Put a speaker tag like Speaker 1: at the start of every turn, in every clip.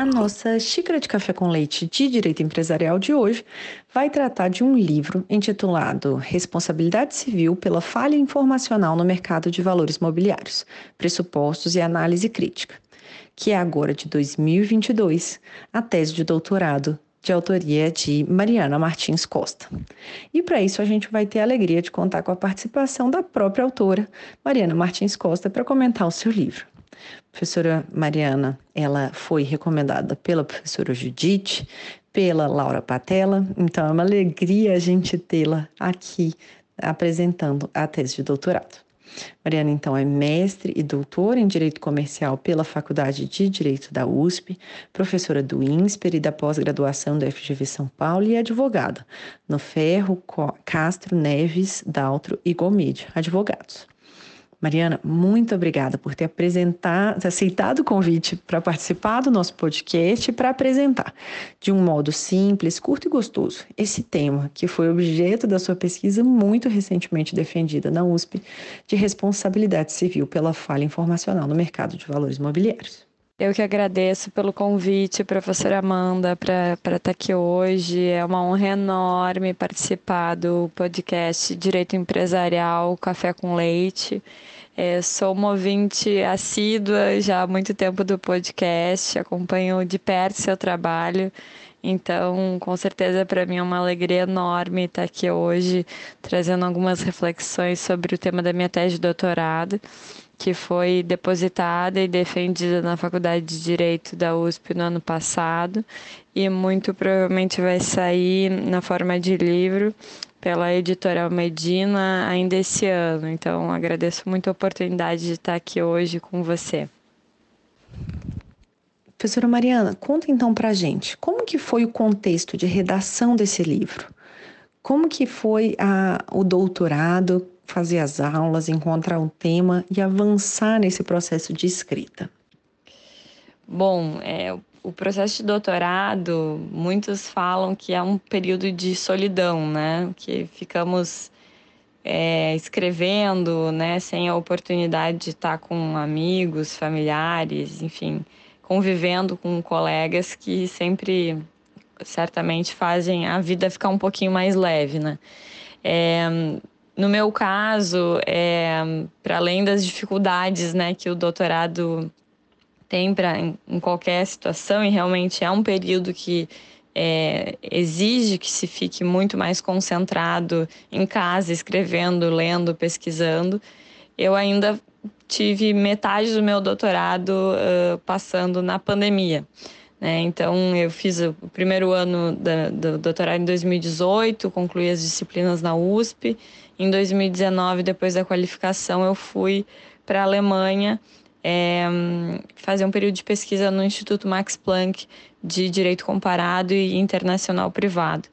Speaker 1: A nossa xícara de café com leite de direito empresarial de hoje vai tratar de um livro intitulado Responsabilidade Civil pela Falha Informacional no Mercado de Valores Mobiliários: Pressupostos e Análise Crítica, que é agora de 2022, a tese de doutorado de autoria de Mariana Martins Costa. E para isso a gente vai ter a alegria de contar com a participação da própria autora, Mariana Martins Costa, para comentar o seu livro. Professora Mariana, ela foi recomendada pela professora Judite, pela Laura Patella, então é uma alegria a gente tê-la aqui apresentando a tese de doutorado. Mariana, então, é mestre e doutora em Direito Comercial pela Faculdade de Direito da USP, professora do INSPER e da pós-graduação da FGV São Paulo e advogada no Ferro, Castro, Neves, Daltro e Gomide, advogados. Mariana, muito obrigada por ter apresentado, aceitado o convite para participar do nosso podcast para apresentar, de um modo simples, curto e gostoso, esse tema que foi objeto da sua pesquisa muito recentemente defendida na USP de responsabilidade civil pela falha informacional no mercado de valores mobiliários.
Speaker 2: Eu que agradeço pelo convite, professora Amanda, para estar tá aqui hoje. É uma honra enorme participar do podcast Direito Empresarial Café com Leite. É, sou uma ouvinte assídua já há muito tempo do podcast, acompanho de perto seu trabalho. Então, com certeza, para mim é uma alegria enorme estar aqui hoje, trazendo algumas reflexões sobre o tema da minha tese de doutorado que foi depositada e defendida na Faculdade de Direito da USP no ano passado e muito provavelmente vai sair na forma de livro pela editorial Medina ainda esse ano. Então, agradeço muito a oportunidade de estar aqui hoje com você.
Speaker 1: Professora Mariana, conta então para gente, como que foi o contexto de redação desse livro? Como que foi a, o doutorado? Fazer as aulas, encontrar um tema e avançar nesse processo de escrita?
Speaker 2: Bom, é, o processo de doutorado, muitos falam que é um período de solidão, né? Que ficamos é, escrevendo, né? Sem a oportunidade de estar com amigos, familiares, enfim, convivendo com colegas que sempre, certamente, fazem a vida ficar um pouquinho mais leve, né? É, no meu caso, é, para além das dificuldades né, que o doutorado tem pra, em, em qualquer situação, e realmente é um período que é, exige que se fique muito mais concentrado em casa, escrevendo, lendo, pesquisando, eu ainda tive metade do meu doutorado uh, passando na pandemia. Né? Então, eu fiz o primeiro ano da, do doutorado em 2018, concluí as disciplinas na USP. Em 2019, depois da qualificação, eu fui para a Alemanha é, fazer um período de pesquisa no Instituto Max Planck de Direito Comparado e Internacional Privado.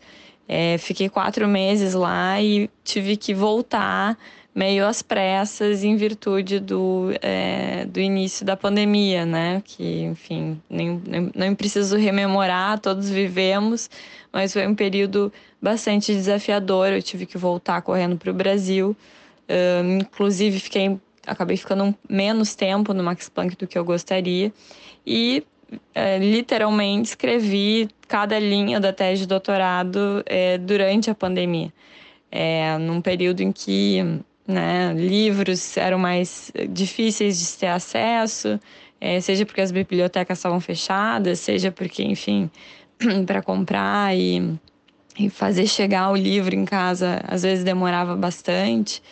Speaker 2: É, fiquei quatro meses lá e tive que voltar meio às pressas em virtude do, é, do início da pandemia, né? Que, enfim, nem, nem, nem preciso rememorar, todos vivemos, mas foi um período bastante desafiador. Eu tive que voltar correndo para o Brasil. Uh, inclusive, fiquei, acabei ficando menos tempo no Max Planck do que eu gostaria. E é, literalmente escrevi cada linha da tese de doutorado é, durante a pandemia. É, num período em que né? Livros eram mais difíceis de ter acesso, é, seja porque as bibliotecas estavam fechadas, seja porque, enfim, para comprar e, e, fazer chegar o livro em casa às vezes demorava bastante.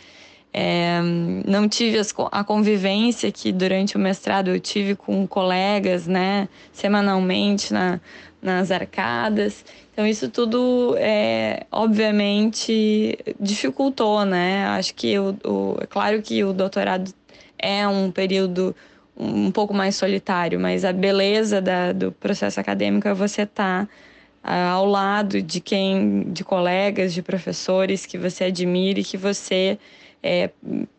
Speaker 2: É, não tive as, a convivência que durante o mestrado eu tive com colegas, né, semanalmente na, nas arcadas. Então, isso tudo, é, obviamente, dificultou, né? Acho que, o, o, é claro que o doutorado é um período um pouco mais solitário, mas a beleza da, do processo acadêmico é você estar tá, uh, ao lado de quem, de colegas, de professores que você admira e que você, é,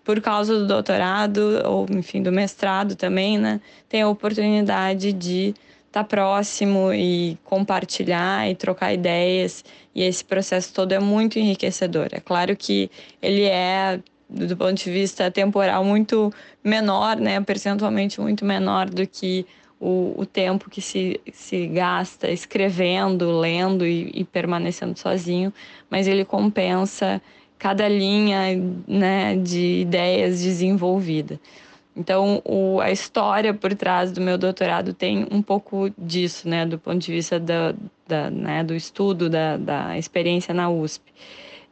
Speaker 2: por causa do doutorado ou, enfim, do mestrado também, né, tem a oportunidade de estar tá próximo e compartilhar e trocar ideias. E esse processo todo é muito enriquecedor. É claro que ele é, do ponto de vista temporal, muito menor, né? percentualmente muito menor do que o, o tempo que se, se gasta escrevendo, lendo e, e permanecendo sozinho, mas ele compensa cada linha né, de ideias desenvolvida. Então, o, a história por trás do meu doutorado tem um pouco disso, né, do ponto de vista da, da né, do estudo, da, da experiência na USP.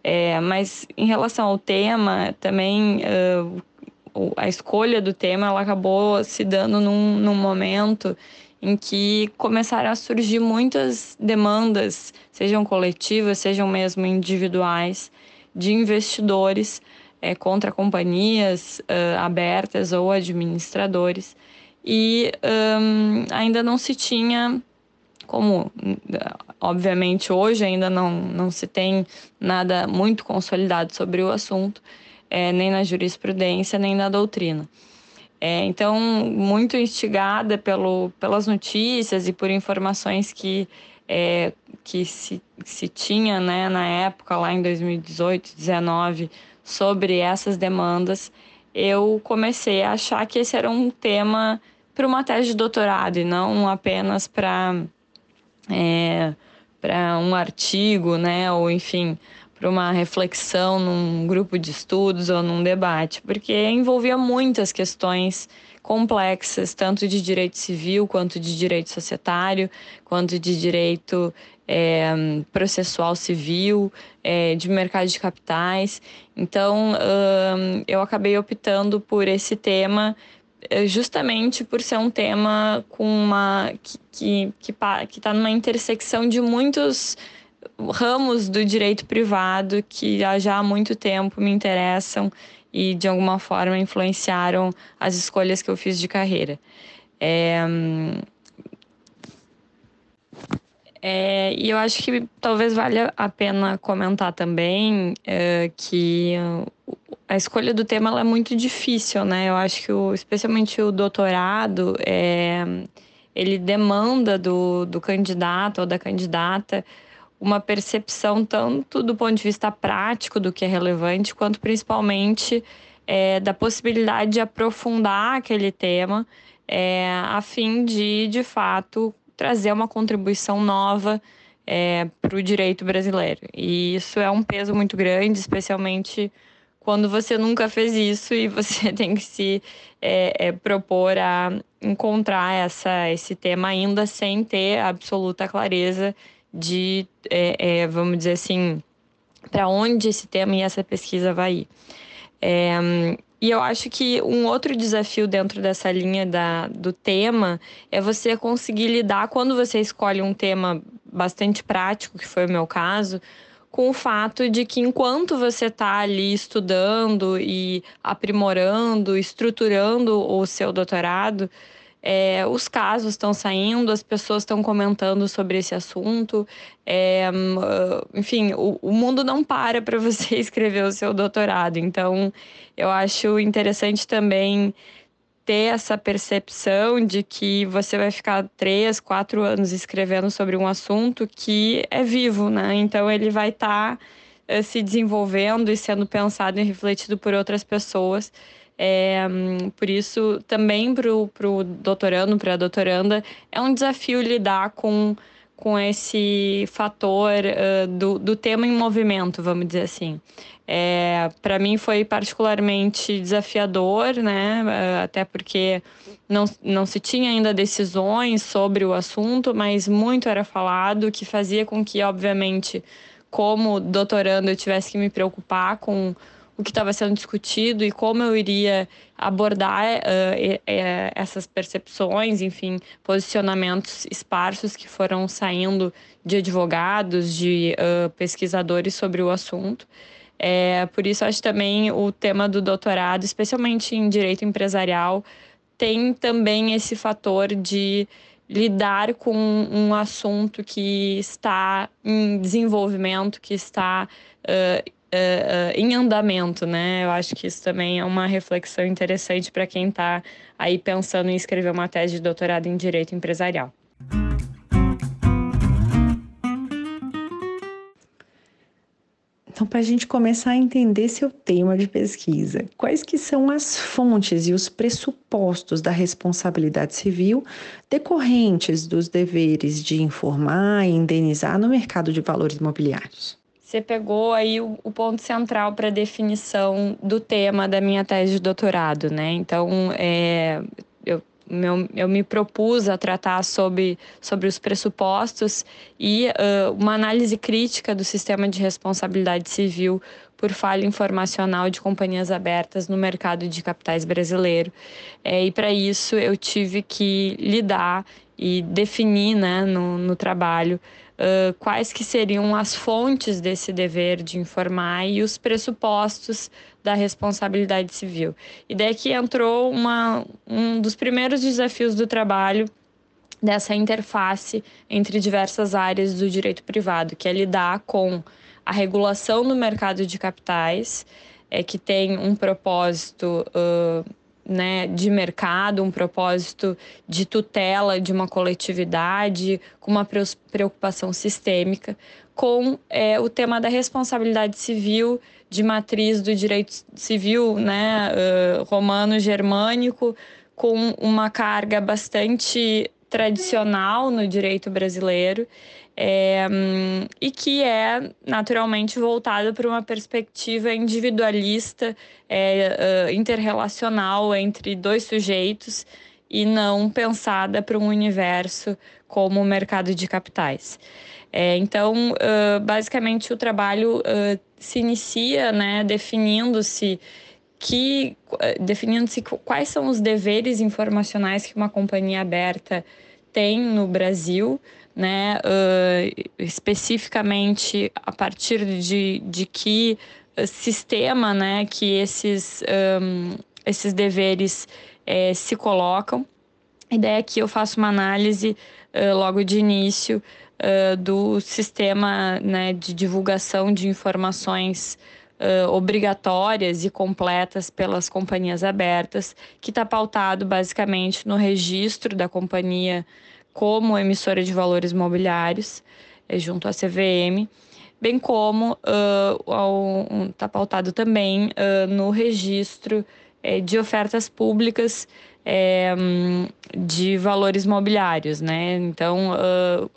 Speaker 2: É, mas em relação ao tema, também uh, a escolha do tema ela acabou se dando num, num momento em que começaram a surgir muitas demandas, sejam coletivas, sejam mesmo individuais, de investidores é, contra companhias uh, abertas ou administradores, e um, ainda não se tinha, como obviamente hoje ainda não, não se tem nada muito consolidado sobre o assunto, é, nem na jurisprudência, nem na doutrina. É, então, muito instigada pelo, pelas notícias e por informações que, é, que se, se tinha né, na época, lá em 2018, 2019, sobre essas demandas, eu comecei a achar que esse era um tema para uma tese de doutorado e não apenas para é, para um artigo, né, ou enfim, para uma reflexão num grupo de estudos ou num debate, porque envolvia muitas questões complexas, tanto de direito civil, quanto de direito societário, quanto de direito é, processual civil, é, de mercado de capitais. Então, um, eu acabei optando por esse tema é, justamente por ser um tema com uma que que que está numa intersecção de muitos ramos do direito privado que já há muito tempo me interessam e de alguma forma influenciaram as escolhas que eu fiz de carreira. É, é, e eu acho que talvez valha a pena comentar também é, que a escolha do tema é muito difícil, né? Eu acho que, o, especialmente o doutorado, é, ele demanda do, do candidato ou da candidata uma percepção tanto do ponto de vista prático do que é relevante, quanto principalmente é, da possibilidade de aprofundar aquele tema é, a fim de, de fato, trazer uma contribuição nova é, para o direito brasileiro. E isso é um peso muito grande, especialmente quando você nunca fez isso e você tem que se é, é, propor a encontrar essa, esse tema ainda sem ter absoluta clareza de, é, é, vamos dizer assim, para onde esse tema e essa pesquisa vai ir. E eu acho que um outro desafio dentro dessa linha da, do tema é você conseguir lidar, quando você escolhe um tema bastante prático, que foi o meu caso, com o fato de que enquanto você está ali estudando e aprimorando, estruturando o seu doutorado, é, os casos estão saindo, as pessoas estão comentando sobre esse assunto. É, enfim, o, o, mundo não para para você escrever o seu doutorado. Então, eu acho interessante também ter essa percepção de que você vai ficar três, quatro anos escrevendo sobre um assunto que é vivo, né? Então, ele vai estar tá, eh, se desenvolvendo e sendo pensado e refletido por outras pessoas. É, por isso, também para o doutorando, para a doutoranda, é um desafio lidar com, com esse fator uh, do, do tema em movimento, vamos dizer assim. É, para mim foi particularmente desafiador, né? Até porque não, não se tinha ainda decisões sobre o assunto, mas muito era falado, que fazia com que, obviamente, como doutorando, eu tivesse que me preocupar com o que estava sendo discutido e como eu iria abordar uh, essas percepções, enfim, posicionamentos esparsos que foram saindo de advogados, de uh, pesquisadores sobre o assunto. É, por isso, acho também o tema do doutorado, especialmente em direito empresarial, tem também esse fator de lidar com um assunto que está em desenvolvimento, que está uh, uh, em andamento, né? Eu acho que isso também é uma reflexão interessante para quem está aí pensando em escrever uma tese de doutorado em direito empresarial.
Speaker 1: Então, para a gente começar a entender seu tema de pesquisa, quais que são as fontes e os pressupostos da responsabilidade civil decorrentes dos deveres de informar e indenizar no mercado de valores imobiliários?
Speaker 2: Você pegou aí o, o ponto central para definição do tema da minha tese de doutorado, né? Então, é, eu, meu, eu me propus a tratar sobre, sobre os pressupostos e uh, uma análise crítica do sistema de responsabilidade civil por falha informacional de companhias abertas no mercado de capitais brasileiro. É, e para isso eu tive que lidar e definir né, no, no trabalho quais que seriam as fontes desse dever de informar e os pressupostos da responsabilidade civil. E daí que entrou uma, um dos primeiros desafios do trabalho dessa interface entre diversas áreas do direito privado, que é lidar com a regulação do mercado de capitais, é, que tem um propósito uh, né, de mercado, um propósito de tutela de uma coletividade, com uma preocupação sistêmica, com é, o tema da responsabilidade civil de matriz do direito civil né, uh, romano-germânico, com uma carga bastante tradicional no direito brasileiro é, e que é naturalmente voltada para uma perspectiva individualista, é, interrelacional entre dois sujeitos e não pensada para um universo como o mercado de capitais. É, então, uh, basicamente, o trabalho uh, se inicia né, definindo-se que definindo-se quais são os deveres informacionais que uma companhia aberta tem no Brasil, né, uh, especificamente a partir de, de que sistema né, que esses, um, esses deveres é, se colocam. A ideia é que eu faço uma análise uh, logo de início uh, do sistema né, de divulgação de informações Uh, obrigatórias e completas pelas companhias abertas, que está pautado basicamente no registro da companhia como emissora de valores mobiliários, é, junto à CVM, bem como está uh, tá pautado também uh, no registro é, de ofertas públicas é, de valores mobiliários, né? Então,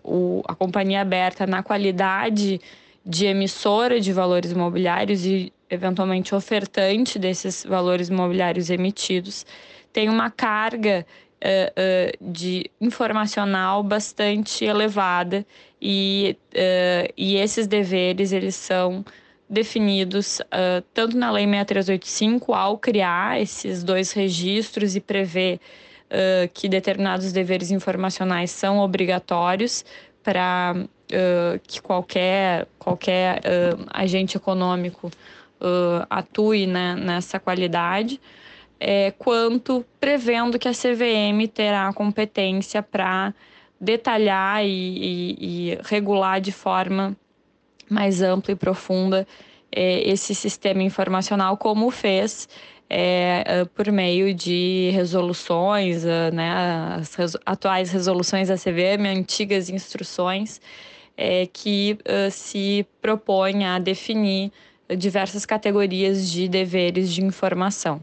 Speaker 2: o, a companhia aberta na qualidade de emissora de valores mobiliários e eventualmente ofertante desses valores mobiliários emitidos tem uma carga uh, de informacional bastante elevada e, uh, e esses deveres eles são definidos tanto na Lei 6385, ao criar esses dois registros e prever que determinados deveres informacionais são obrigatórios para que qualquer, qualquer agente econômico atue né, nessa qualidade, é, quanto prevendo que a CVM terá a competência para detalhar e, e, e regular de forma mais ampla e profunda é, esse sistema informacional, como fez é, é por meio de resoluções, né, as res, atuais resoluções da CVM, antigas instruções, é, que é, se propõem a definir diversas categorias de deveres de informação.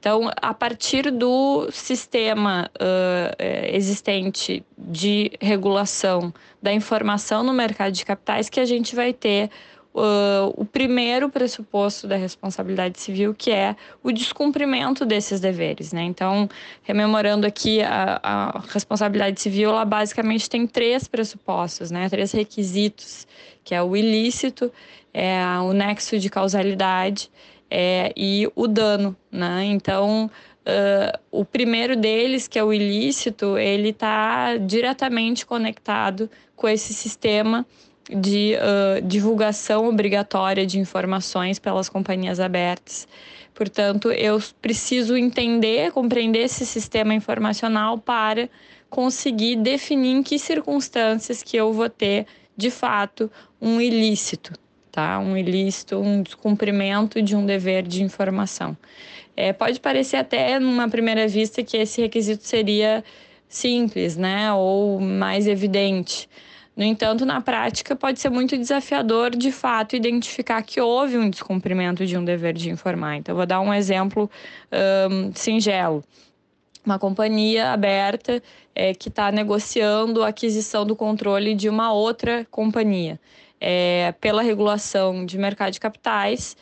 Speaker 2: Então, a partir do sistema uh, existente de regulação da informação no mercado de capitais, que a gente vai ter uh, o primeiro pressuposto da responsabilidade civil, que é o descumprimento desses deveres. Né? Então, rememorando aqui, a, a responsabilidade civil, ela basicamente tem três pressupostos, né? três requisitos, que é o ilícito, é o nexo de causalidade é, e o dano, né? Então, uh, o primeiro deles, que é o ilícito, ele está diretamente conectado com esse sistema de uh, divulgação obrigatória de informações pelas companhias abertas. Portanto, eu preciso entender, compreender esse sistema informacional para conseguir definir em que circunstâncias que eu vou ter, de fato, um ilícito tá? Um ilícito, um descumprimento de um dever de informação. É, pode parecer até, numa primeira vista, que esse requisito seria simples, né? Ou mais evidente. No entanto, na prática, pode ser muito desafiador, de fato, identificar que houve um descumprimento de um dever de informar. Então, vou dar um exemplo um, singelo. Uma companhia aberta é, que está negociando a aquisição do controle de uma outra companhia é, pela regulação de mercado de capitais,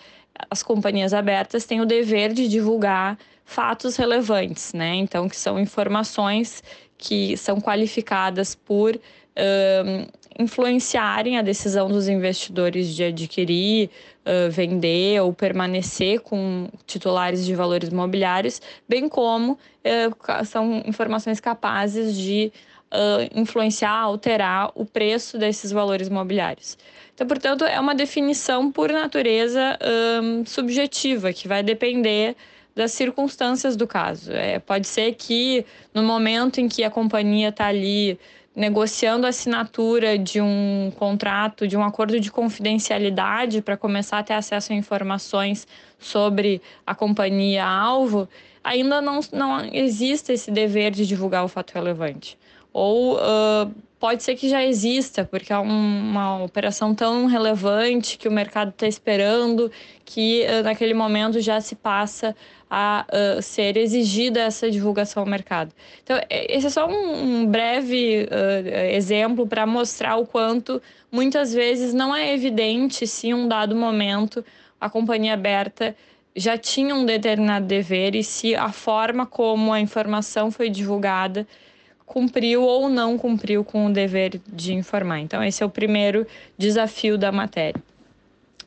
Speaker 2: as companhias abertas têm o dever de divulgar fatos relevantes, né? Então, que são informações que são qualificadas por um, influenciarem a decisão dos investidores de adquirir, uh, vender ou permanecer com titulares de valores imobiliários, bem como uh, são informações capazes de uh, influenciar, alterar o preço desses valores imobiliários. Então, portanto, é uma definição por natureza um, subjetiva, que vai depender das circunstâncias do caso. É, pode ser que no momento em que a companhia está ali negociando a assinatura de um contrato, de um acordo de confidencialidade para começar a ter acesso a informações sobre a companhia alvo, ainda não, não existe esse dever de divulgar o fato relevante ou uh, pode ser que já exista, porque é uma operação tão relevante que o mercado está esperando que uh, naquele momento já se passa a uh, ser exigida essa divulgação ao mercado. Então, é, esse é só um, um breve exemplo para mostrar o quanto muitas vezes não é evidente se em um dado momento a companhia aberta já tinha um determinado dever e se a forma como a informação foi divulgada cumpriu ou não cumpriu com o dever de informar. Então, esse é o primeiro desafio da matéria.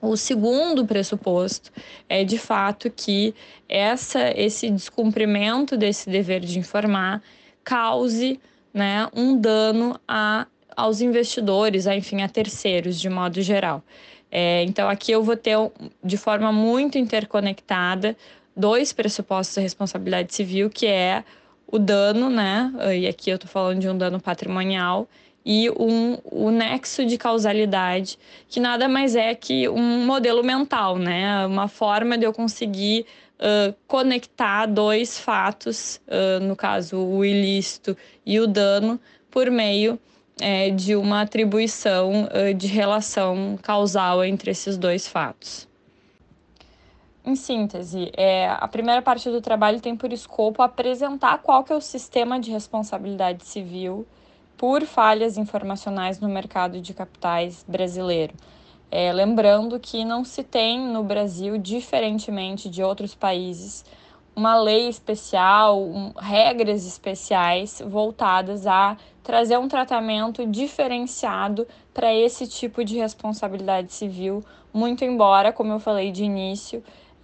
Speaker 2: O segundo pressuposto é de fato que essa, esse descumprimento desse dever de informar cause né, um dano a, aos investidores, a, enfim, a terceiros de modo geral. É, então, aqui eu vou ter de forma muito interconectada dois pressupostos da responsabilidade civil, que é o dano, né? E aqui eu estou falando de um dano patrimonial e um, o nexo de causalidade, que nada mais é que um modelo mental, né? Uma forma de eu conseguir uh, conectar dois fatos, uh, no caso o ilícito e o dano, por meio é, de uma atribuição uh, de relação causal entre esses dois fatos. Em síntese, é, a primeira parte do trabalho tem por escopo apresentar qual que é o sistema de responsabilidade civil por falhas informacionais no mercado de capitais brasileiro. É, lembrando que não se tem no Brasil, diferentemente de outros países, uma lei especial, um, regras especiais voltadas a trazer um tratamento diferenciado para esse tipo de responsabilidade civil, muito embora, como eu falei de início,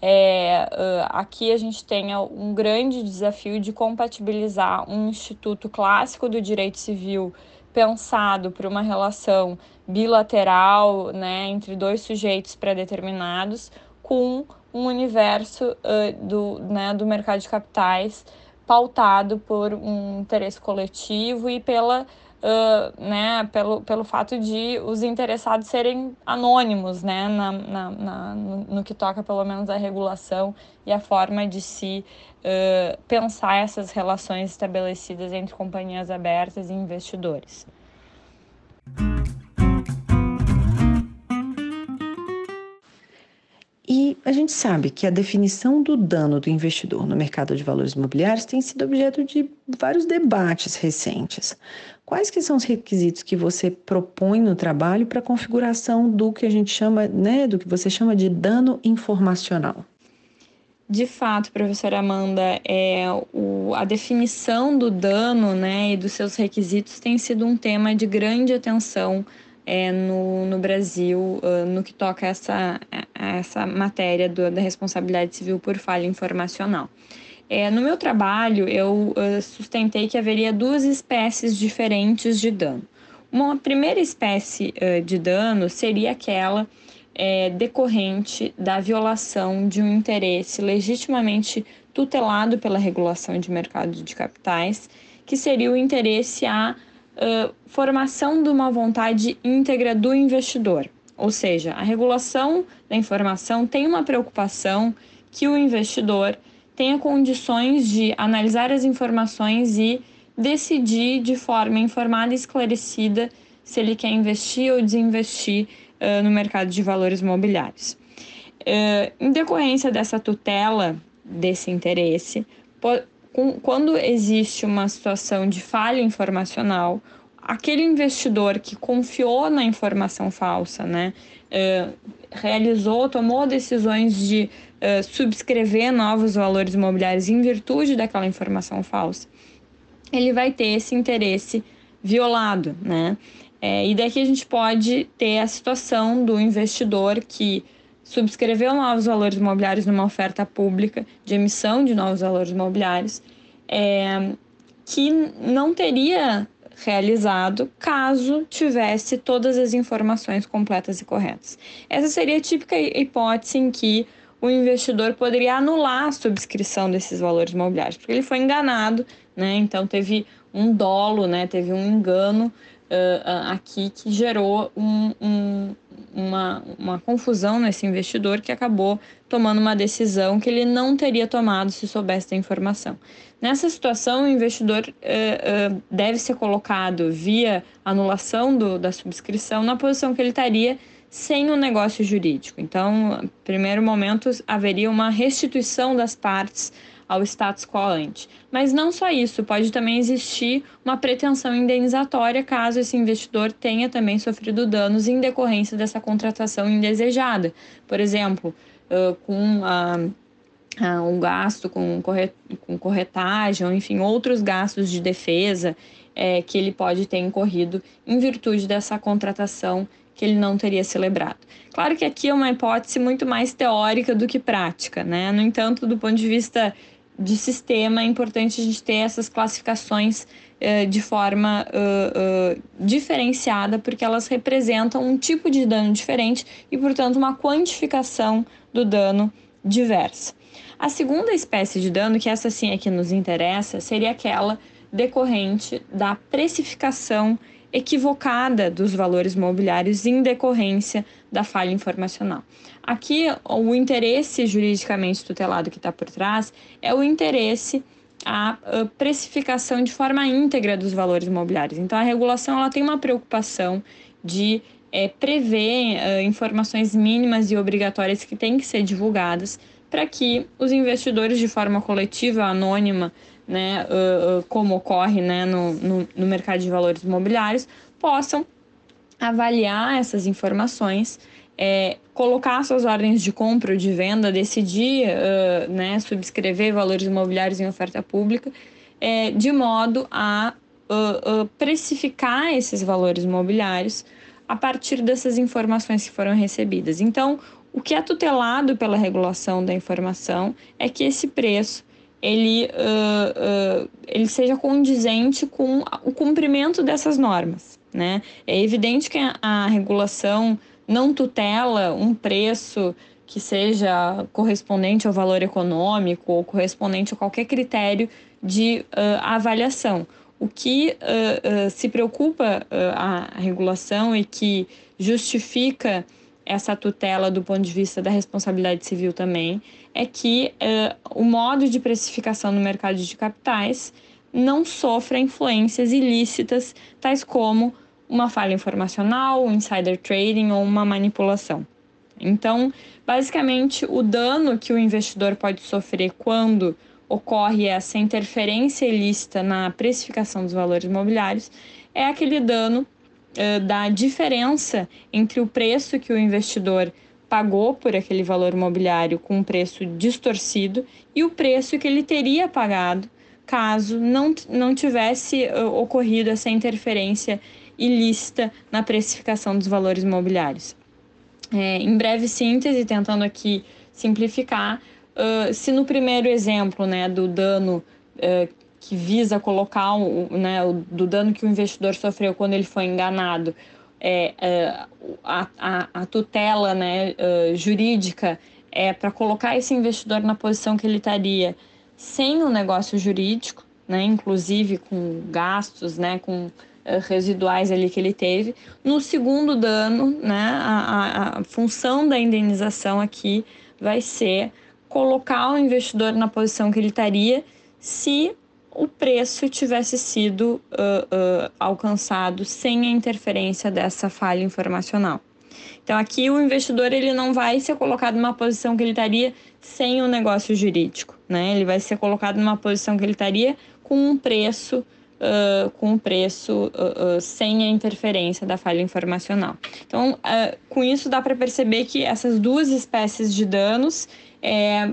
Speaker 2: é, aqui a gente tenha um grande desafio de compatibilizar um instituto clássico do direito civil pensado para uma relação bilateral né, entre dois sujeitos pré-determinados com um universo uh, do, né, do mercado de capitais pautado por um interesse coletivo e pela uh, né, pelo, pelo fato de os interessados serem anônimos né, na, na, na no, que toca pelo menos a regulação e a forma de se uh, pensar essas relações estabelecidas entre companhias abertas e investidores.
Speaker 1: E a gente sabe que a definição do dano do investidor no mercado de valores imobiliários tem sido objeto de vários debates recentes. Quais que são os requisitos que você propõe no trabalho para a configuração do que a gente chama, né, do que você chama de dano informacional?
Speaker 2: De fato, professora Amanda, é, o, a definição do dano né, e dos seus requisitos tem sido um tema de grande atenção é, no, no Brasil uh, no que toca a essa, a essa matéria do, da responsabilidade civil por falha informacional. É, no meu trabalho, eu uh, sustentei que haveria duas espécies diferentes de dano. Uma primeira espécie uh, de dano seria aquela é, decorrente da violação de um interesse legitimamente tutelado pela regulação de mercado de capitais, que seria o interesse a uh, formação de uma vontade íntegra do investidor. Ou seja, a regulação da informação tem uma preocupação que o investidor tenha condições de analisar as informações e decidir de forma informada e esclarecida se ele quer investir ou desinvestir uh, no mercado de valores imobiliários. Uh, em decorrência dessa tutela, desse interesse, quando existe uma situação de falha informacional, aquele investidor que confiou na informação falsa, né, uh, realizou, tomou decisões de uh, subscrever novos valores imobiliários em virtude daquela informação falsa, ele vai ter esse interesse violado, né? É, e daqui a gente pode ter a situação do investidor que subscreveu novos valores imobiliários numa oferta pública de emissão de novos valores imobiliários, é, que não teria realizado caso tivesse todas as informações completas e corretas. Essa seria a típica hipótese em que o investidor poderia anular a subscrição desses valores imobiliários, porque ele foi enganado, né? Então teve um dolo, né? Teve um engano uh, aqui que gerou um, um, uma, uma confusão nesse investidor que acabou tomando uma decisão que ele não teria tomado se soubesse da informação. Nessa situação, o investidor uh, uh, deve ser colocado via anulação do, da subscrição na posição que ele estaria sem um negócio jurídico. Então, no primeiro momento, haveria uma restituição das partes ao status quo ante. Mas não só isso, pode também existir uma pretensão indenizatória caso esse investidor tenha também sofrido danos em decorrência dessa contratação indesejada. Por exemplo, com a um gasto com corretagem, ou enfim, outros gastos de defesa é, que ele pode ter incorrido em virtude dessa contratação que ele não teria celebrado. Claro que aqui é uma hipótese muito mais teórica do que prática, né? No entanto, do ponto de vista de sistema, é importante a gente ter essas classificações uh, de forma uh, uh, diferenciada, porque elas representam um tipo de dano diferente e, portanto, uma quantificação do dano diversa. A segunda espécie de dano, que essa sim é que nos interessa, seria aquela decorrente da precificação equivocada dos valores mobiliários em decorrência da falha informacional. Aqui, o interesse juridicamente tutelado que está por trás é o interesse à precificação de forma íntegra dos valores imobiliários. Então, a regulação ela tem uma preocupação de é, prever informações mínimas e obrigatórias que têm que ser divulgadas para que os investidores, de forma coletiva, anônima, né, uh, uh, como ocorre né, no, no, no mercado de valores imobiliários, possam avaliar essas informações é, colocar suas ordens de compra ou de venda, decidir uh, né, subscrever valores imobiliários em oferta pública, é, de modo a uh, uh, precificar esses valores imobiliários a partir dessas informações que foram recebidas. Então, o que é tutelado pela regulação da informação é que esse preço ele, uh, uh, ele seja condizente com o cumprimento dessas normas. Né? É evidente que a, a regulação não tutela um preço que seja correspondente ao valor econômico ou correspondente a qualquer critério de uh, avaliação. O que uh, uh, se preocupa a regulação e que justifica essa tutela do ponto de vista da responsabilidade civil também é que o modo de precificação no mercado de capitais não sofra influências ilícitas, tais como uma falha informacional, um insider trading ou uma manipulação. Então, basicamente, o dano que o investidor pode sofrer quando ocorre essa interferência ilícita na precificação dos valores imobiliários é aquele dano uh, da diferença entre o preço que o investidor pagou por aquele valor imobiliário com um preço distorcido e o preço que ele teria pagado caso não, não tivesse uh, ocorrido essa interferência ilícita na precificação dos valores imobiliários. É, em breve síntese, tentando aqui simplificar, uh, se no primeiro exemplo né, do dano uh, que visa colocar, o, né, o, do dano que o investidor sofreu quando ele foi enganado, é, uh, a, a, a, tutela né, jurídica é para colocar esse investidor na posição que ele estaria sem o um negócio jurídico, né, inclusive com gastos, né, com residuais ali que ele teve. No segundo dano, né, a, a, função da indenização aqui vai ser colocar o investidor na posição que ele estaria se o preço tivesse sido uh, uh, alcançado sem a interferência dessa falha informacional. Então aqui o investidor ele não vai ser colocado numa posição que ele estaria sem o negócio jurídico, né? Ele vai ser colocado numa posição que ele estaria com um preço uh, com o preço uh, uh, sem a interferência da falha informacional. Então, com isso dá para perceber que essas duas espécies de danos é,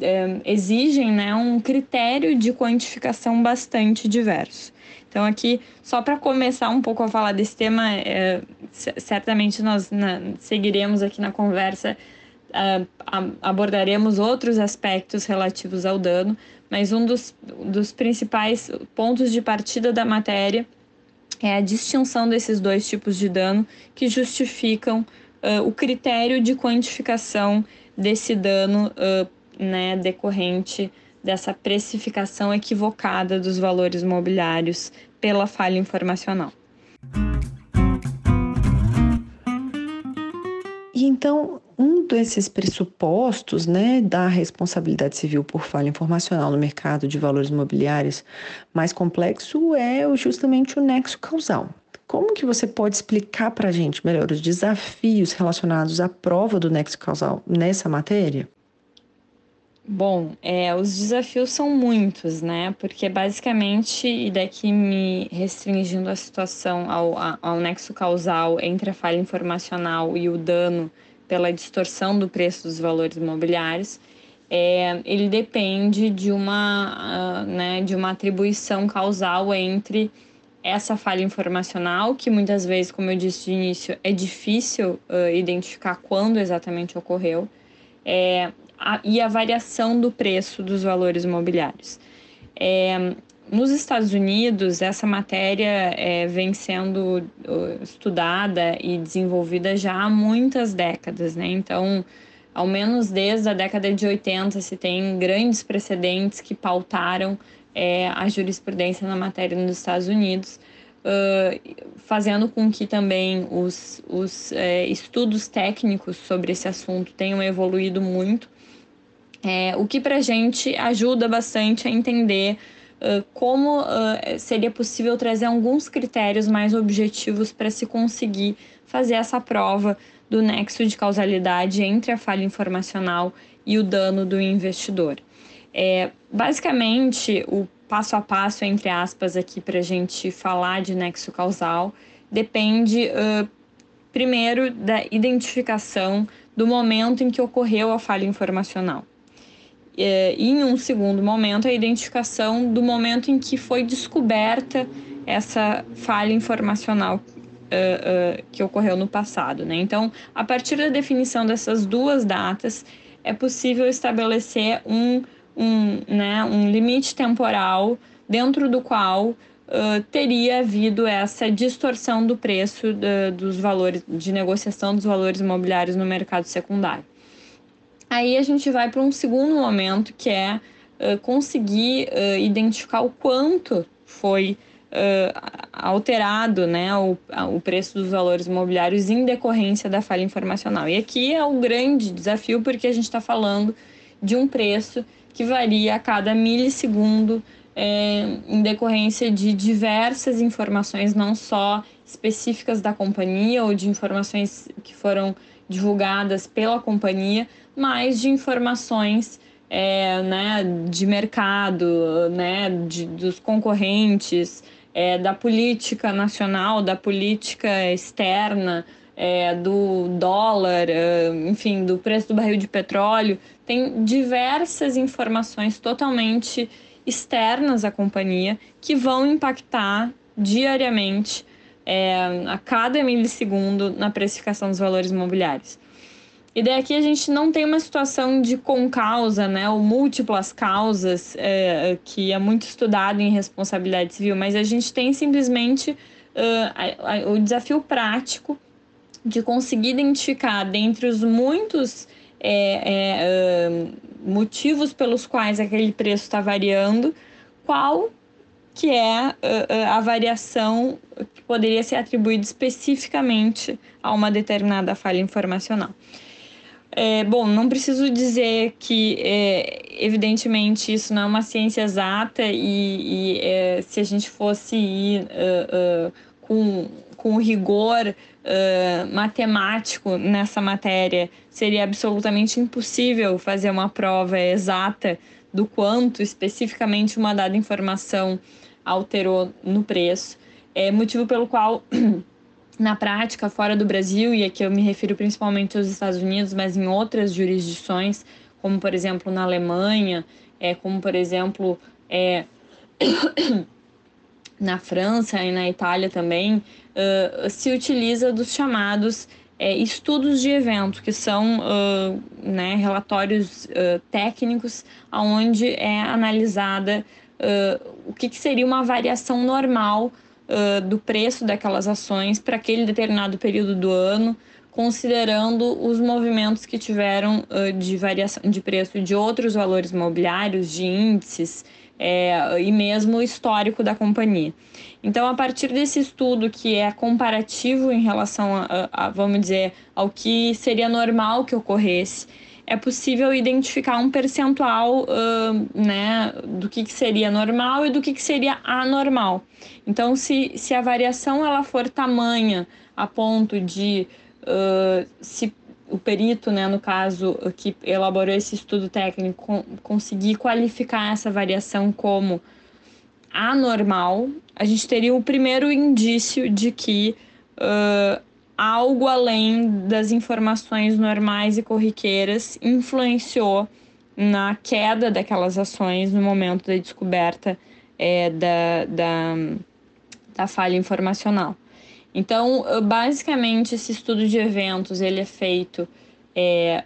Speaker 2: é, exigem né, um critério de quantificação bastante diverso. Então, aqui, só para começar um pouco a falar desse tema, é, certamente nós na, seguiremos aqui na conversa, uh, abordaremos outros aspectos relativos ao dano, mas um dos, dos principais pontos de partida da matéria é a distinção desses dois tipos de dano que justificam uh, o critério de quantificação desse dano uh, né, decorrente dessa precificação equivocada dos valores imobiliários pela falha informacional.
Speaker 1: E então, um desses pressupostos né, da responsabilidade civil por falha informacional no mercado de valores imobiliários mais complexo é justamente o nexo causal. Como que você pode explicar para a gente melhor os desafios relacionados à prova do nexo causal nessa matéria?
Speaker 2: Bom, é, os desafios são muitos, né? Porque basicamente, e daqui me restringindo a situação ao, ao nexo causal entre a falha informacional e o dano pela distorção do preço dos valores imobiliários, é, ele depende de uma, uh, né, de uma atribuição causal entre essa falha informacional, que muitas vezes, como eu disse de início, é difícil uh, identificar quando exatamente ocorreu, é, a, e a variação do preço dos valores imobiliários. É, nos Estados Unidos, essa matéria é, vem sendo estudada e desenvolvida já há muitas décadas, né? Então, ao menos desde a década de 80, se tem grandes precedentes que pautaram é, a jurisprudência na matéria nos Estados Unidos, uh, fazendo com que também os, os é, estudos técnicos sobre esse assunto tenham evoluído muito é, o que para a gente ajuda bastante a entender uh, como uh, seria possível trazer alguns critérios mais objetivos para se conseguir fazer essa prova do nexo de causalidade entre a falha informacional e o dano do investidor. É, basicamente, o passo a passo, entre aspas, aqui para a gente falar de nexo causal, depende, uh, primeiro, da identificação do momento em que ocorreu a falha informacional. E, em um segundo momento, a identificação do momento em que foi descoberta essa falha informacional uh, uh, que ocorreu no passado. Né? Então, a partir da definição dessas duas datas, é possível estabelecer um, um, né, um limite temporal dentro do qual uh, teria havido essa distorção do preço dos valores de negociação dos valores imobiliários no mercado secundário. Aí a gente vai para um segundo momento que é uh, conseguir uh, identificar o quanto foi uh, alterado né, o, o preço dos valores imobiliários em decorrência da falha informacional. E aqui é o grande desafio porque a gente está falando de um preço que varia a cada milissegundo é, em decorrência de diversas informações, não só específicas da companhia ou de informações que foram divulgadas pela companhia, mas de informações é, né, de mercado, né, de, dos concorrentes, é, da política nacional, da política externa, é, do dólar, é, enfim, do preço do barril de petróleo. Tem diversas informações totalmente externas à companhia que vão impactar diariamente, é, a cada milissegundo, na precificação dos valores imobiliários. E daí aqui a gente não tem uma situação de concausa, né, ou múltiplas causas, é, que é muito estudado em responsabilidade civil, mas a gente tem simplesmente uh, o desafio prático de conseguir identificar dentre os muitos é, é, uh, motivos pelos quais aquele preço está variando, qual que é uh, a variação que poderia ser atribuída especificamente a uma determinada falha informacional. É, bom, não preciso dizer que, é, evidentemente, isso não é uma ciência exata e, e é, se a gente fosse ir uh, uh, com, com rigor uh, matemático nessa matéria, seria absolutamente impossível fazer uma prova exata do quanto especificamente uma dada informação alterou no preço. É motivo pelo qual na prática, fora do Brasil, e aqui eu me refiro principalmente aos Estados Unidos, mas em outras jurisdições, como por exemplo na Alemanha, é, como por exemplo é, na França e na Itália também, uh, se utiliza dos chamados é, estudos de evento, que são uh, né, relatórios uh, técnicos onde é analisada o que, que seria uma variação normal do preço daquelas ações para aquele determinado período do ano, considerando os movimentos que tiveram uh, de variação de preço de outros valores imobiliários, de índices é, e mesmo o histórico da companhia. Então, a partir desse estudo que é comparativo em relação a, a, a vamos dizer, ao que seria normal que ocorresse, é possível identificar um percentual uh, né, do que, que seria normal e do que, que seria anormal. Então, se, se a variação ela for tamanha a ponto de uh, se o perito, né, no caso, que elaborou esse estudo técnico, conseguir qualificar essa variação como anormal, a gente teria o primeiro indício de que uh, algo além das informações normais e corriqueiras influenciou na queda daquelas ações no momento da descoberta é, da, da, da falha informacional. Então, basicamente, esse estudo de eventos ele é feito é,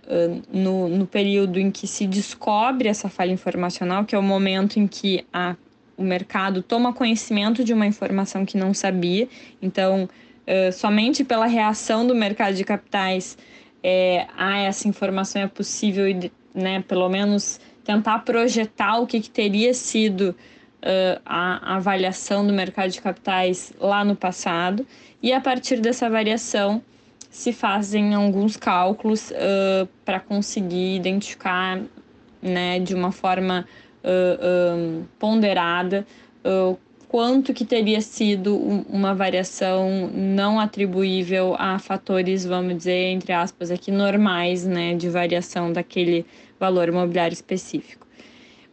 Speaker 2: no, no período em que se descobre essa falha informacional, que é o momento em que a, o mercado toma conhecimento de uma informação que não sabia. Então, somente pela reação do mercado de capitais é, a essa informação é possível, né, pelo menos tentar projetar o que, que teria sido uh, a, avaliação do mercado de capitais lá no passado, e a partir dessa variação se fazem alguns cálculos uh, para conseguir identificar né, de uma forma uh, ponderada quanto que teria sido uma variação não atribuível a fatores, vamos dizer, entre aspas, aqui normais, né, de variação daquele valor imobiliário específico.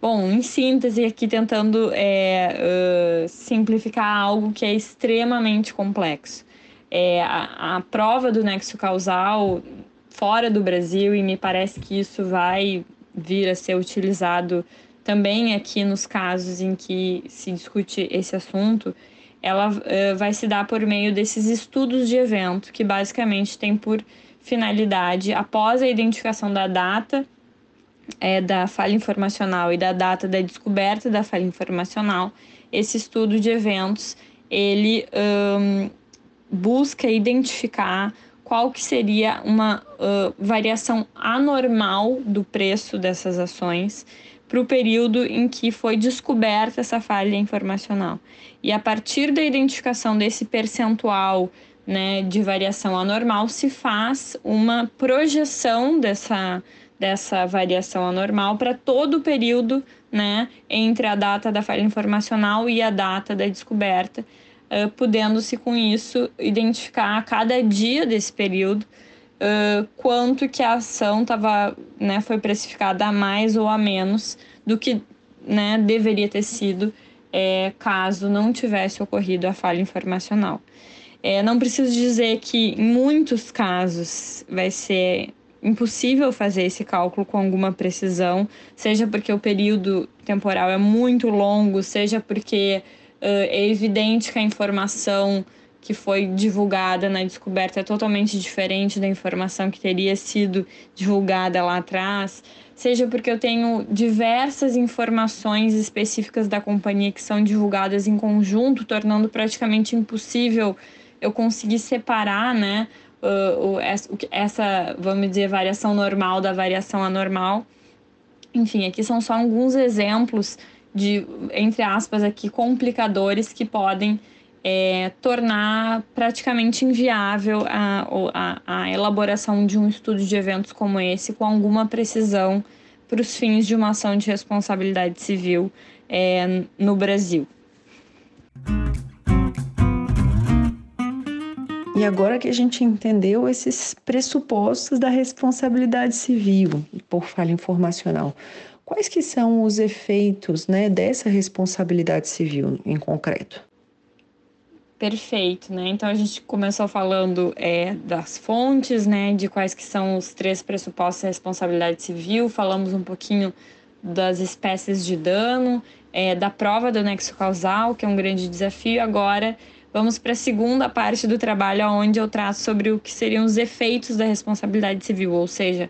Speaker 2: Bom, em síntese, aqui tentando é, uh, simplificar algo que é extremamente complexo. É, a, a prova do nexo causal fora do Brasil, e me parece que isso vai vir a ser utilizado também aqui nos casos em que se discute esse assunto, ela uh, vai se dar por meio desses estudos de evento, que basicamente tem por finalidade, após a identificação da data é, da falha informacional e da data da descoberta da falha informacional, esse estudo de eventos ele um, busca identificar qual que seria uma uh, variação anormal do preço dessas ações para o período em que foi descoberta essa falha informacional. E a partir da identificação desse percentual né, de variação anormal, se faz uma projeção dessa, dessa variação anormal para todo o período né, entre a data da falha informacional e a data da descoberta, uh, podendo-se com isso identificar a cada dia desse período uh, quanto que a ação tava, né, foi precificada a mais ou a menos do que né, deveria ter sido é, caso não tivesse ocorrido a falha informacional. É, não preciso dizer que em muitos casos vai ser impossível fazer esse cálculo com alguma precisão, seja porque o período temporal é muito longo, seja porque uh, é evidente que a informação que foi divulgada na descoberta é totalmente diferente da informação que teria sido divulgada lá atrás, seja porque eu tenho diversas informações específicas da companhia que são divulgadas em conjunto, tornando praticamente impossível eu conseguir separar, né, essa, vamos dizer, variação normal da variação anormal. Enfim, aqui são só alguns exemplos de, entre aspas, aqui, complicadores que podem é, tornar praticamente inviável a, a, a, elaboração de um estudo de eventos como esse com alguma precisão para os fins de uma ação de responsabilidade civil é, no Brasil.
Speaker 1: E agora que a gente entendeu esses pressupostos da responsabilidade civil por falha informacional, quais que são os efeitos né, dessa responsabilidade civil em concreto?
Speaker 2: Perfeito, né? Então a gente começou falando é, das fontes, né? De quais que são os três pressupostos da responsabilidade civil, falamos um pouquinho das espécies de dano, é, da prova do nexo causal, que é um grande desafio. Agora Vamos para a segunda parte do trabalho, onde eu trato sobre o que seriam os efeitos da responsabilidade civil, ou seja,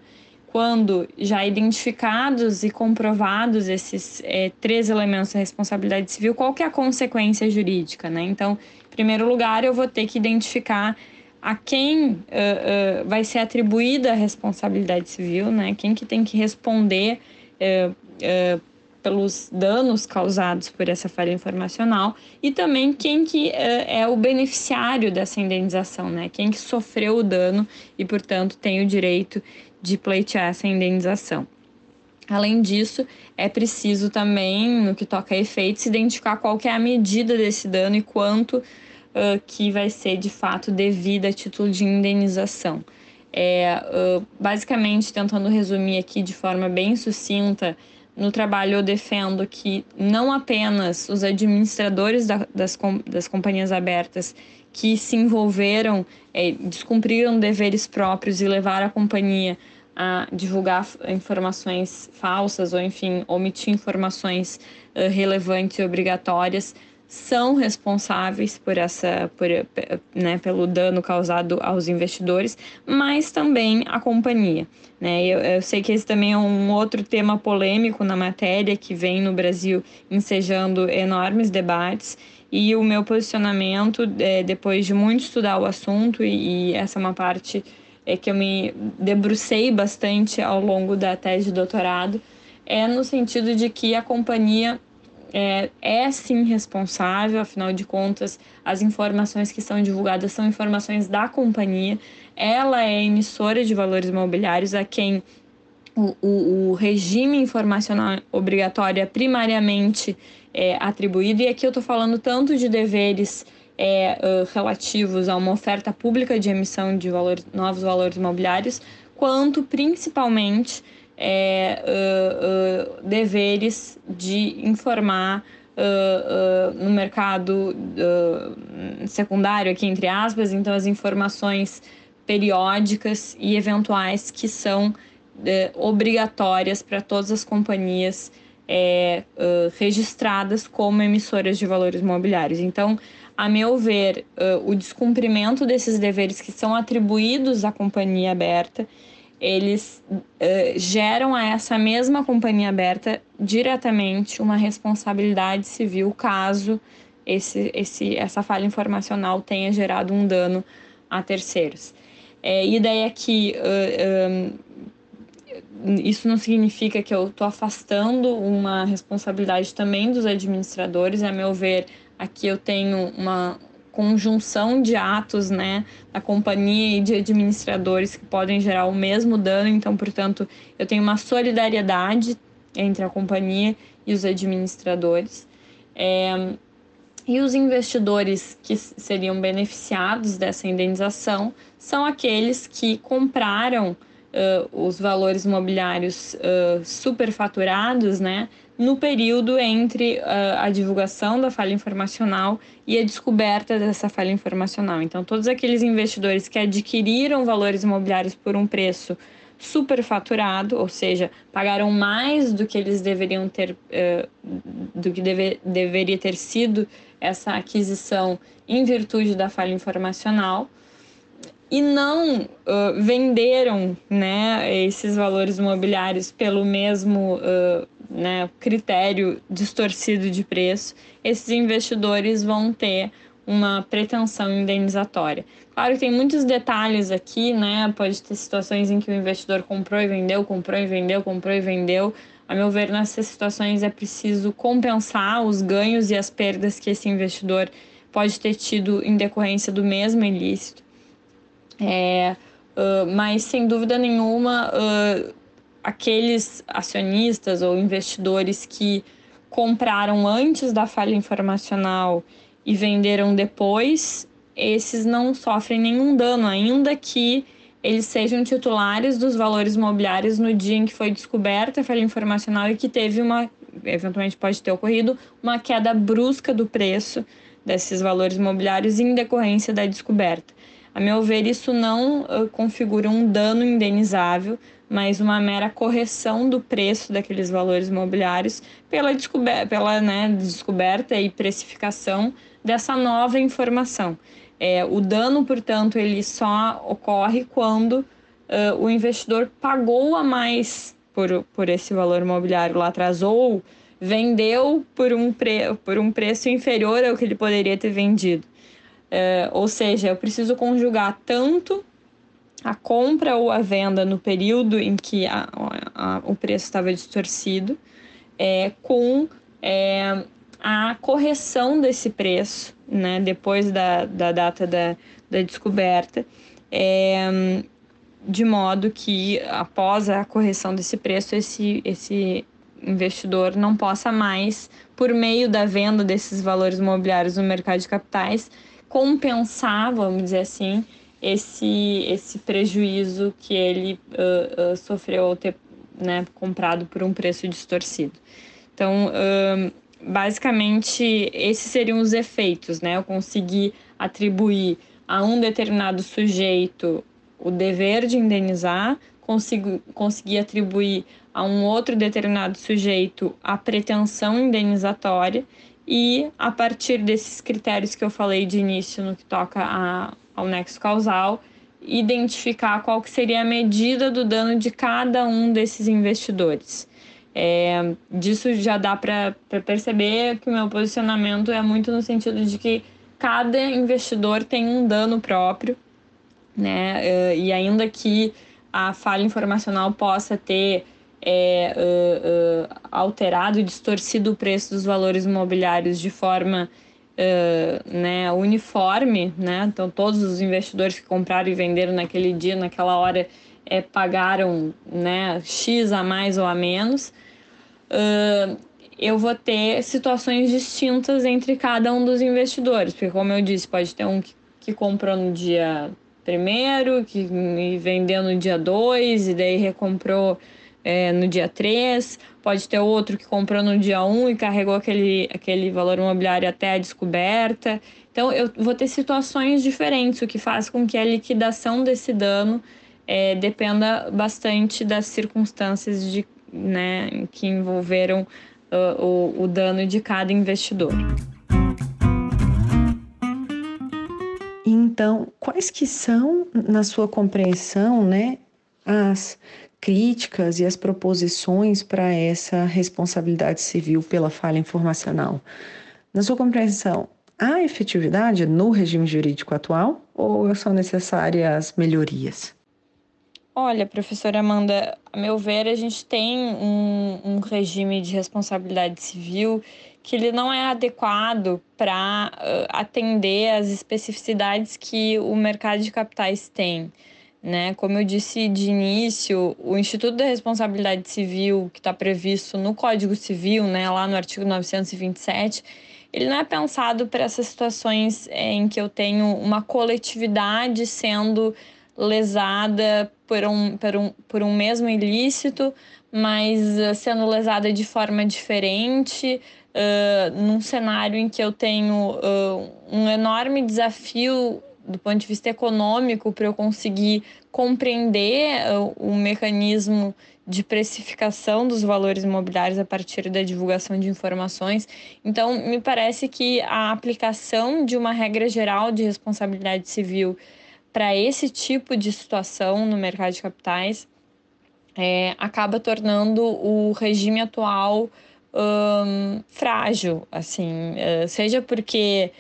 Speaker 2: quando já identificados e comprovados esses é, três elementos da responsabilidade civil, qual que é a consequência jurídica, né? Então, primeiro lugar, eu vou ter que identificar a quem uh, uh, vai ser atribuída a responsabilidade civil, né? Quem que tem que responder uh, pelos danos causados por essa falha informacional e também quem que é, é o beneficiário dessa indenização, né? Quem que sofreu o dano e, portanto, tem o direito de pleitear essa indenização. Além disso, é preciso também, no que toca a efeitos, identificar qual é a medida desse dano e quanto uh, que vai ser de fato devida a título de indenização. É, uh, basicamente, tentando resumir aqui de forma bem sucinta, no trabalho eu defendo que não apenas os administradores da, das, das companhias abertas que se envolveram, é, descumpriram deveres próprios e levaram a companhia a divulgar informações falsas ou, enfim, omitir informações uh, relevantes e obrigatórias, são responsáveis por essa, por, né, pelo dano causado aos investidores, mas também a companhia. Né? Eu, eu, sei que esse também é um outro tema polêmico na matéria que vem no Brasil ensejando enormes debates. E o meu posicionamento, é, depois de muito estudar o assunto, e, e essa é uma parte é, que eu me debrucei bastante ao longo da tese de doutorado, é no sentido de que a companhia é, é sim responsável, afinal de contas, as informações que são divulgadas são informações da companhia. Ela é emissora de valores imobiliários a quem o, o, o regime informacional obrigatório é primariamente é, atribuído, e aqui eu estou falando tanto de deveres é, uh, relativos a uma oferta pública de emissão de valores, novos valores imobiliários, quanto principalmente é, uh, uh, deveres de informar no mercado secundário, aqui entre aspas, então as informações periódicas e eventuais que são é, obrigatórias para todas as companhias é, registradas como emissoras de valores imobiliários. Então, a meu ver, uh, o descumprimento desses deveres que são atribuídos à companhia aberta, eles uh, geram a essa mesma companhia aberta diretamente uma responsabilidade civil caso esse, esse, essa falha informacional tenha gerado um dano a terceiros. É, e daí que uh, um, isso não significa que eu estou afastando uma responsabilidade também dos administradores. A meu ver, aqui eu tenho uma conjunção de atos né, da companhia e de administradores que podem gerar o mesmo dano. Então, portanto, eu tenho uma solidariedade entre a companhia e os administradores. É, e os investidores que seriam beneficiados dessa indenização são aqueles que compraram uh, os valores imobiliários uh, superfaturados, né, no período entre uh, a divulgação da falha informacional e a descoberta dessa falha informacional. Então, todos aqueles investidores que adquiriram valores imobiliários por um preço superfaturado, ou seja, pagaram mais do que eles deveriam ter, do que deve, deveria ter sido essa aquisição em virtude da falha informacional e não uh, venderam né, esses valores imobiliários pelo mesmo uh, né, critério distorcido de preço, esses investidores vão ter uma pretensão indenizatória. Claro que tem muitos detalhes aqui, né? Pode ter situações em que o investidor comprou e vendeu, comprou e vendeu, comprou e vendeu, a meu ver, nessas situações é preciso compensar os ganhos e as perdas que esse investidor pode ter tido em decorrência do mesmo ilícito. É, uh, mas, sem dúvida nenhuma, uh, aqueles acionistas ou investidores que compraram antes da falha informacional e venderam depois, esses não sofrem nenhum dano, ainda que eles sejam titulares dos valores imobiliários no dia em que foi descoberta a falha informacional e que teve uma, eventualmente pode ter ocorrido, uma queda brusca do preço desses valores imobiliários em decorrência da descoberta. A meu ver, isso não uh, configura um dano indenizável, mas uma mera correção do preço daqueles valores imobiliários pela, descoberta, pela né, descoberta e precificação dessa nova informação. É, o dano, portanto, ele só ocorre quando uh, o investidor pagou a mais por, por esse valor imobiliário lá atrás ou vendeu por um, pre, por um preço inferior ao que ele poderia ter vendido. Uh, ou seja, eu preciso conjugar tanto a compra ou a venda no período em que a, a, o preço estava distorcido, é, com é, a correção desse preço, né, depois da, da data da, da descoberta, é, de modo que após a correção desse preço, esse, esse investidor não possa mais, por meio da venda desses valores imobiliários no mercado de capitais, compensar, vamos dizer assim, esse, esse prejuízo que ele uh, uh, sofreu ao ter né, comprado por um preço distorcido. Então, uh, basicamente, esses seriam os efeitos, né? Eu conseguir atribuir a um determinado sujeito o dever de indenizar, consigo, conseguir atribuir a um outro determinado sujeito a pretensão indenizatória e, a partir desses critérios que eu falei de início no que toca a, ao nexo causal, identificar qual que seria a medida do dano de cada um desses investidores. É, disso já dá para perceber que o meu posicionamento é muito no sentido de que cada investidor tem um dano próprio, né? É, e ainda que a falha informacional possa ter é, uh, uh, alterado e distorcido o preço dos valores imobiliários de forma uh, né, uniforme, né? Então todos os investidores que compraram e venderam naquele dia, naquela hora, é, pagaram né, X a mais ou a menos eu vou ter situações distintas entre cada um dos investidores, porque como eu disse, pode ter um que, que comprou no dia primeiro, que vendeu no dia 2 e daí recomprou é, no dia 3, pode ter outro que comprou no dia 1 um e carregou aquele, aquele valor imobiliário até a descoberta. Então, eu vou ter situações diferentes, o que faz com que a liquidação desse dano é, dependa bastante das circunstâncias de, né, que envolveram uh, o, o dano de cada investidor.
Speaker 1: Então, quais que são, na sua compreensão, né, as críticas e as proposições para essa responsabilidade civil pela falha informacional? Na sua compreensão, há efetividade no regime jurídico atual ou são necessárias melhorias?
Speaker 2: Olha, professora Amanda, a meu ver, a gente tem um, um regime de responsabilidade civil que ele não é adequado para uh, atender às especificidades que o mercado de capitais tem. Né? Como eu disse de início, o Instituto da Responsabilidade Civil, que está previsto no Código Civil, né, lá no artigo 927, ele não é pensado para essas situações é, em que eu tenho uma coletividade sendo lesada por um, por um, por um mesmo ilícito, mas uh, sendo lesada de forma diferente, uh, num cenário em que eu tenho uh, um enorme desafio do ponto de vista econômico para eu conseguir compreender o mecanismo de precificação dos valores imobiliários a partir da divulgação de informações. Então, me parece que a aplicação de uma regra geral de responsabilidade civil para esse tipo de situação no mercado de capitais é, acaba tornando o regime atual frágil, assim, uh, seja porque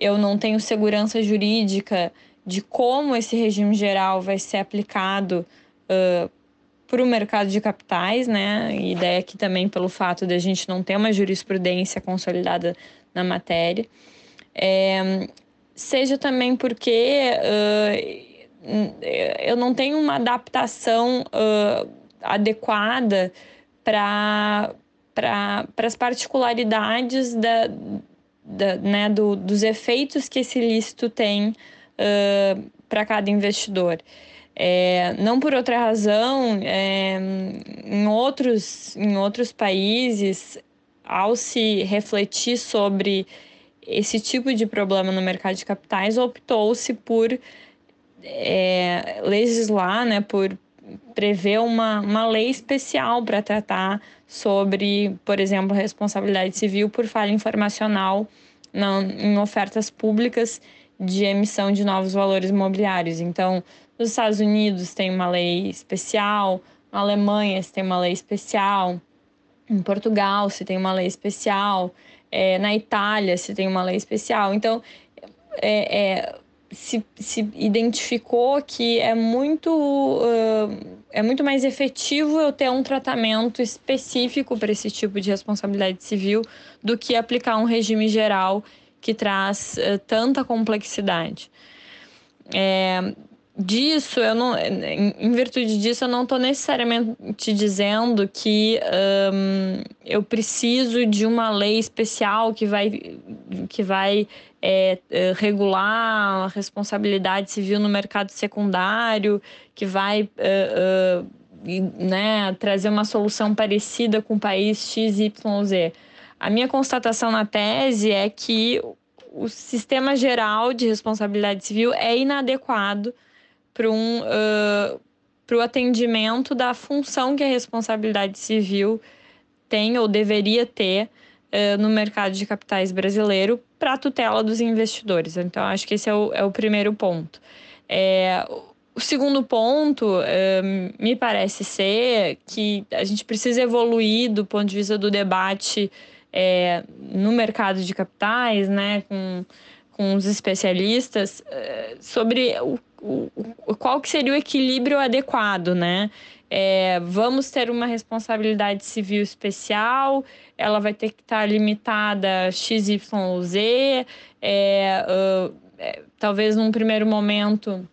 Speaker 2: eu não tenho segurança jurídica de como esse regime geral vai ser aplicado uh, para o mercado de capitais, né? E daí aqui também pelo fato de a gente não ter uma jurisprudência consolidada na matéria. É, seja também porque uh, eu não tenho uma adaptação uh, adequada para as particularidades da, da, né, do, dos efeitos que esse lícito tem uh, para cada investidor. É, não por outra razão, é, em, outros, em outros países, ao se refletir sobre esse tipo de problema no mercado de capitais, optou-se por é, legislar, né, por prever uma, uma lei especial para tratar sobre, por exemplo, responsabilidade civil por falha informacional na, em ofertas públicas de emissão de novos valores imobiliários. Então, nos Estados Unidos tem uma lei especial, na Alemanha se tem uma lei especial, em Portugal se tem uma lei especial, é, na Itália se tem uma lei especial. Então, é, é, se, se, identificou que é muito, uh, é muito mais efetivo eu ter um tratamento específico para esse tipo de responsabilidade civil do que aplicar um regime geral que traz uh, tanta complexidade. É, disso, eu não, em virtude disso, eu não estou necessariamente dizendo que eu preciso de uma lei especial que vai, que vai é, regular a responsabilidade civil no mercado secundário, que vai uh, uh, né, trazer uma solução parecida com o país XYZ. A minha constatação na tese é que o sistema geral de responsabilidade civil é inadequado para um, uh, o atendimento da função que a responsabilidade civil tem ou deveria ter uh, no mercado de capitais brasileiro para a tutela dos investidores. Então, acho que esse é o, é o primeiro ponto. É, o segundo ponto uh, me parece ser que a gente precisa evoluir do ponto de vista do debate é, no mercado de capitais, né, com, com os especialistas, sobre o o, qual que seria o equilíbrio adequado, né? É, vamos ter uma responsabilidade civil especial, ela vai ter que estar limitada a XYZ, é, uh, é, talvez num primeiro momento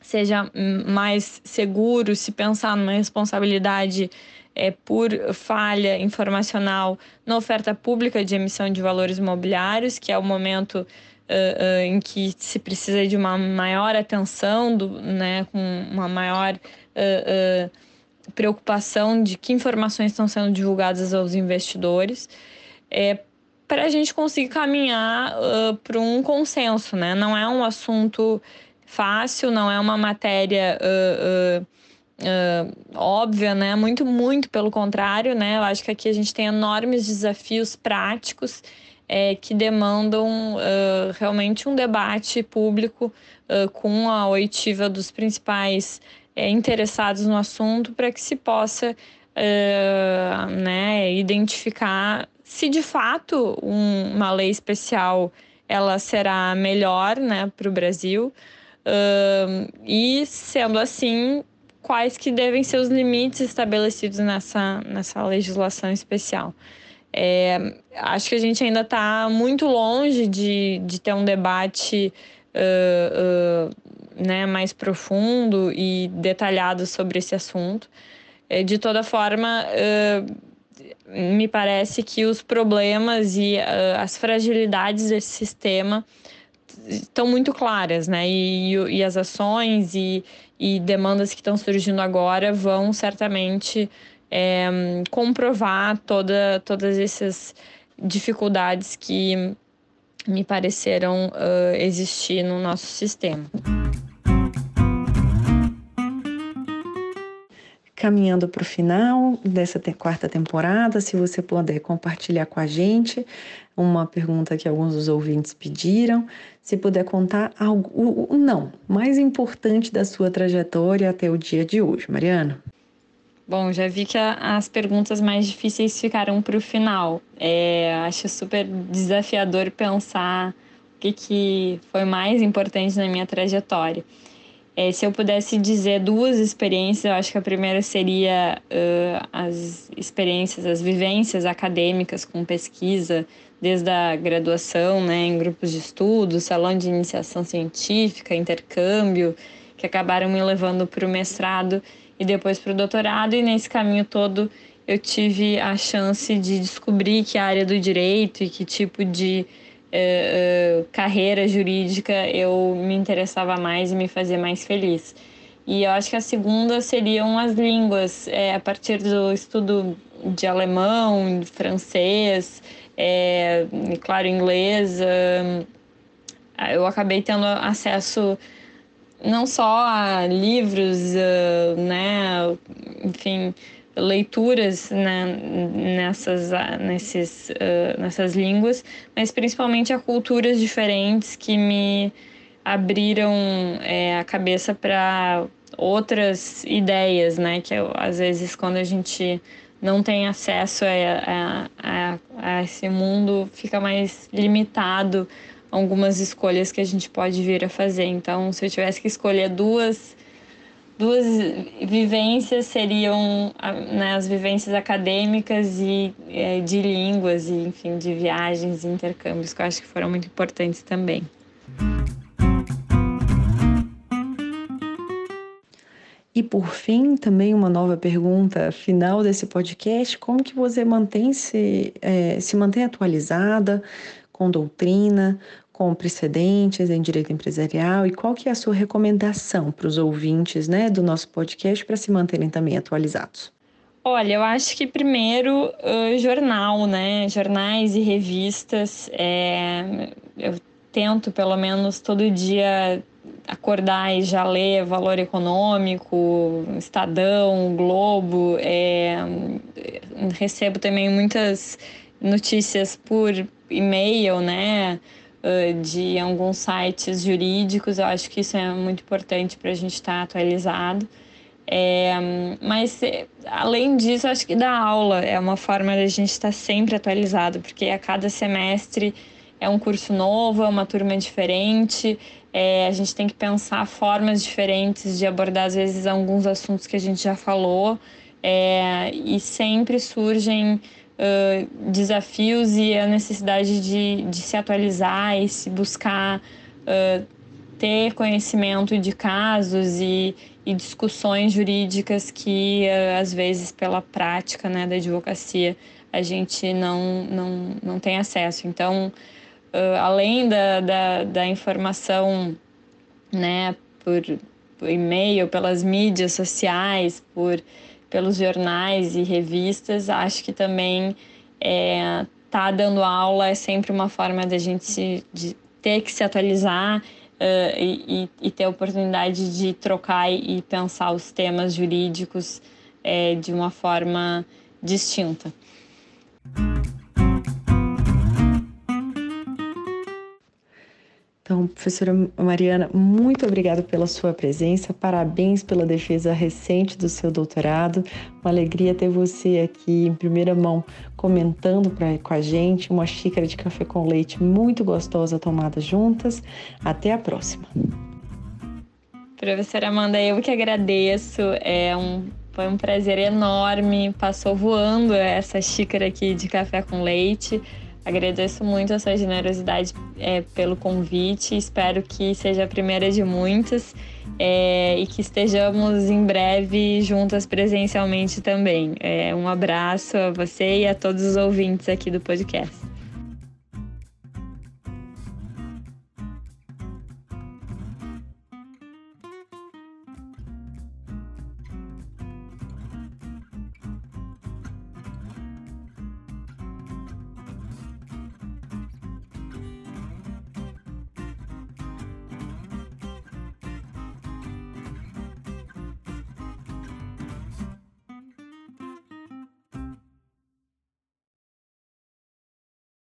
Speaker 2: seja mais seguro se pensar numa responsabilidade é, por falha informacional na oferta pública de emissão de valores imobiliários, que é o momento uh, em que se precisa de uma maior atenção, do, né, com uma maior uh, preocupação de que informações estão sendo divulgadas aos investidores, é, para a gente conseguir caminhar para um consenso, né? Não é um assunto fácil, não é uma matéria uh, uh, uh, óbvia, né? Muito, muito pelo contrário, né? Eu acho que aqui a gente tem enormes desafios práticos é, que demandam realmente um debate público com a oitiva dos principais interessados no assunto para que se possa né, identificar se de fato um, uma lei especial ela será melhor né, para o Brasil. Uh, e sendo assim, quais que devem ser os limites estabelecidos nessa, nessa legislação especial. É, acho que a gente ainda está muito longe de, de ter um debate uh, uh, né, mais profundo e detalhado sobre esse assunto. É, de toda forma, me parece que os problemas e as fragilidades desse sistema estão muito claras, né? E, e as ações e, e demandas que estão surgindo agora vão certamente é, comprovar toda, todas essas dificuldades que me pareceram uh, existir no nosso sistema.
Speaker 1: Caminhando para o final dessa quarta temporada, se você puder compartilhar com a gente uma pergunta que alguns dos ouvintes pediram, se puder contar algo, o, o não mais importante da sua trajetória até o dia de hoje, Mariana.
Speaker 2: Bom, já vi que a, as perguntas mais difíceis ficaram para o final. É, acho super desafiador pensar o que, que foi mais importante na minha trajetória. É, se eu pudesse dizer duas experiências, eu acho que a primeira seria uh, as experiências, as vivências acadêmicas com pesquisa, desde a graduação, né, em grupos de estudo, salão de iniciação científica, intercâmbio, que acabaram me levando para o mestrado e depois para o doutorado. E nesse caminho todo eu tive a chance de descobrir que área do direito e que tipo de uh, carreira jurídica eu me interessava mais e me fazia mais feliz. E eu acho que a segunda seriam as línguas, é, a partir do estudo de alemão, francês, é, claro, inglês. eu acabei tendo acesso não só a livros, né, enfim, leituras né, nessas, nesses, uh, nessas línguas, mas principalmente a culturas diferentes que me abriram é, a cabeça para outras ideias, né? Que eu, às vezes quando a gente não tem acesso a, a, a, a esse mundo, fica mais limitado algumas escolhas que a gente pode vir a fazer. Então, se eu tivesse que escolher duas duas vivências seriam né, as vivências acadêmicas e é, de línguas e enfim de viagens e intercâmbios que eu acho que foram muito importantes também.
Speaker 1: E por fim, também uma nova pergunta final desse podcast: como que você mantém se, é, se mantém atualizada com doutrina, com precedentes em direito empresarial e qual que é a sua recomendação para os ouvintes né, do nosso podcast para se manterem também atualizados?
Speaker 2: Olha, eu acho que primeiro uh, jornal, né? Jornais e revistas. É... Eu tento pelo menos todo dia acordar e já ler Valor Econômico, Estadão, Globo. É... Recebo também muitas notícias por e-mail, né? de alguns sites jurídicos. Eu acho que isso é muito importante para a gente estar tá atualizado. É, mas, além disso, acho que dar aula é uma forma de a gente estar tá sempre atualizado, porque a cada semestre é um curso novo, é uma turma diferente, é, a gente tem que pensar formas diferentes de abordar, às vezes, alguns assuntos que a gente já falou, é, e sempre surgem desafios e a necessidade de, de se atualizar e se buscar uh, ter conhecimento de casos e, e discussões jurídicas que, uh, às vezes, pela prática né, da advocacia, a gente não, não, não tem acesso. Então, além da, da, da informação né, por, por e-mail, pelas mídias sociais, por pelos jornais e revistas, acho que também é, tá dando aula é sempre uma forma da gente se, de ter que se atualizar. uh, e, e, ter a oportunidade de trocar e pensar os temas jurídicos é, de uma forma distinta.
Speaker 1: Então, professora Mariana, muito obrigada pela sua presença, parabéns pela defesa recente do seu doutorado. Uma alegria ter você aqui em primeira mão comentando pra, com a gente uma xícara de café com leite muito gostosa tomada juntas. Até a próxima.
Speaker 2: Professora Amanda, eu que agradeço. É um, foi um prazer enorme. Passou voando essa xícara aqui de café com leite. Agradeço muito a sua generosidade é, pelo convite. Espero que seja a primeira de muitas é, e que estejamos em breve juntas presencialmente também. É, um abraço a você e a todos os ouvintes aqui do podcast.